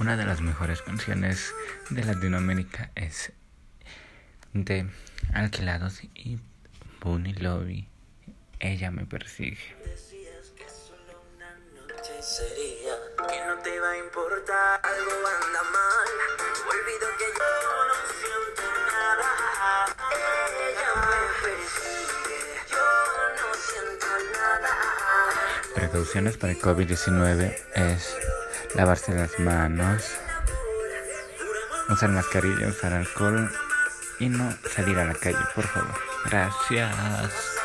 Una de las mejores canciones de Latinoamérica es de Alquilados y Bunny Lobby. Ella me persigue. Decías que solo una noche sería que no te va a importar algo anda mal. Olvido que yo no siento nada. Ella me persigue, yo no siento nada. Precauciones para el COVID-19 es lavarse las manos, usar mascarilla, usar alcohol y no salir a la calle, por favor. Gracias.